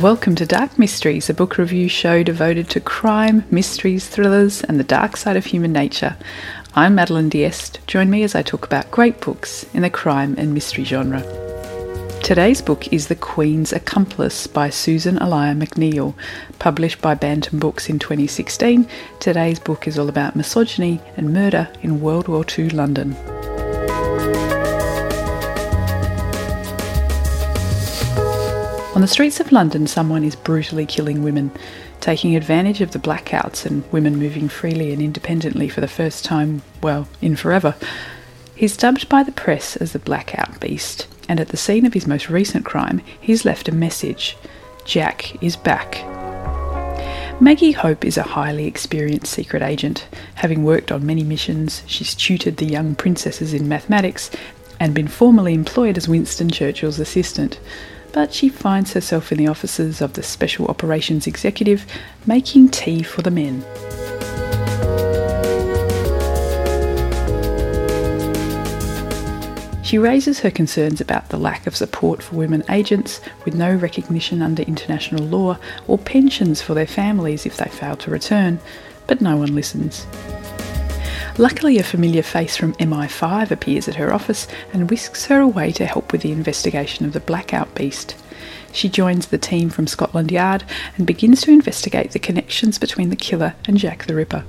Welcome to Dark Mysteries, a book review show devoted to crime, mysteries, thrillers, and the dark side of human nature. I'm Madeline Diest. Join me as I talk about great books in the crime and mystery genre. Today's book is The Queen's Accomplice by Susan Elia MacNeal, published by Bantam Books in 2016. Today's book is all about misogyny and murder in World War II London. On the streets of London, someone is brutally killing women, taking advantage of the blackouts and women moving freely and independently for the first time, well, in forever. He's dubbed by the press as the Blackout Beast, and at the scene of his most recent crime, he's left a message Jack is back. Maggie Hope is a highly experienced secret agent. Having worked on many missions, she's tutored the young princesses in mathematics and been formally employed as Winston Churchill's assistant but she finds herself in the offices of the Special Operations Executive making tea for the men. She raises her concerns about the lack of support for women agents with no recognition under international law or pensions for their families if they fail to return, but no one listens. Luckily, a familiar face from MI5 appears at her office and whisks her away to help with the investigation of the blackout beast. She joins the team from Scotland Yard and begins to investigate the connections between the killer and Jack the Ripper.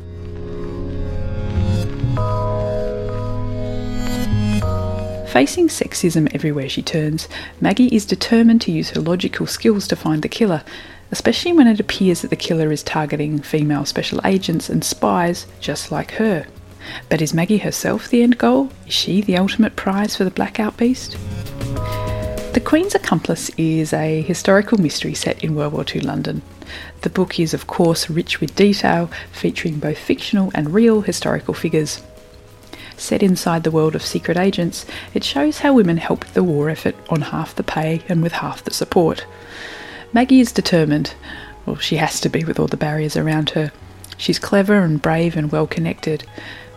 Facing sexism everywhere she turns, Maggie is determined to use her logical skills to find the killer, especially when it appears that the killer is targeting female special agents and spies just like her. But is Maggie herself the end goal? Is she the ultimate prize for the Blackout Beast? The Queen's Accomplice is a historical mystery set in World War II London. The book is, of course, rich with detail, featuring both fictional and real historical figures. Set inside the world of secret agents, it shows how women helped the war effort on half the pay and with half the support. Maggie is determined. Well, she has to be with all the barriers around her. She's clever and brave and well connected.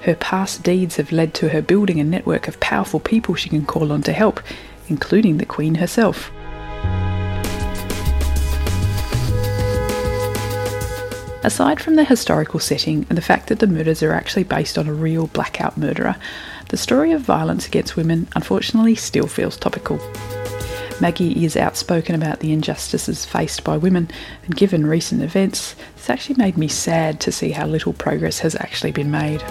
Her past deeds have led to her building a network of powerful people she can call on to help, including the Queen herself. Aside from the historical setting and the fact that the murders are actually based on a real blackout murderer, the story of violence against women unfortunately still feels topical. Maggie is outspoken about the injustices faced by women, and given recent events, it's actually made me sad to see how little progress has actually been made.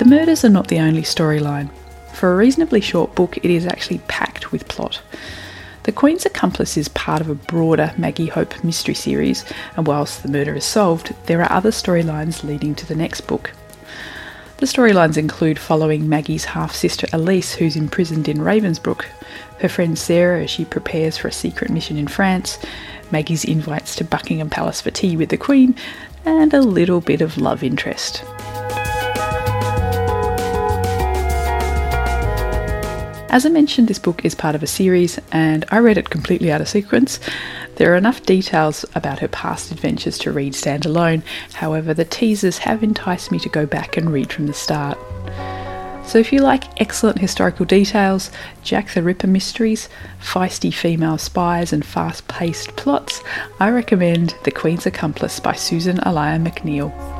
The murders are not the only storyline. For a reasonably short book, it is actually packed with plot. The Queen's Accomplice is part of a broader Maggie Hope mystery series, and whilst the murder is solved, there are other storylines leading to the next book. The storylines include following Maggie's half sister Elise, who's imprisoned in Ravensbrück, her friend Sarah as she prepares for a secret mission in France, Maggie's invites to Buckingham Palace for tea with the Queen, and a little bit of love interest. As I mentioned, this book is part of a series and I read it completely out of sequence. There are enough details about her past adventures to read standalone, however, the teasers have enticed me to go back and read from the start. So, if you like excellent historical details, Jack the Ripper mysteries, feisty female spies, and fast paced plots, I recommend The Queen's Accomplice by Susan Elia MacNeal.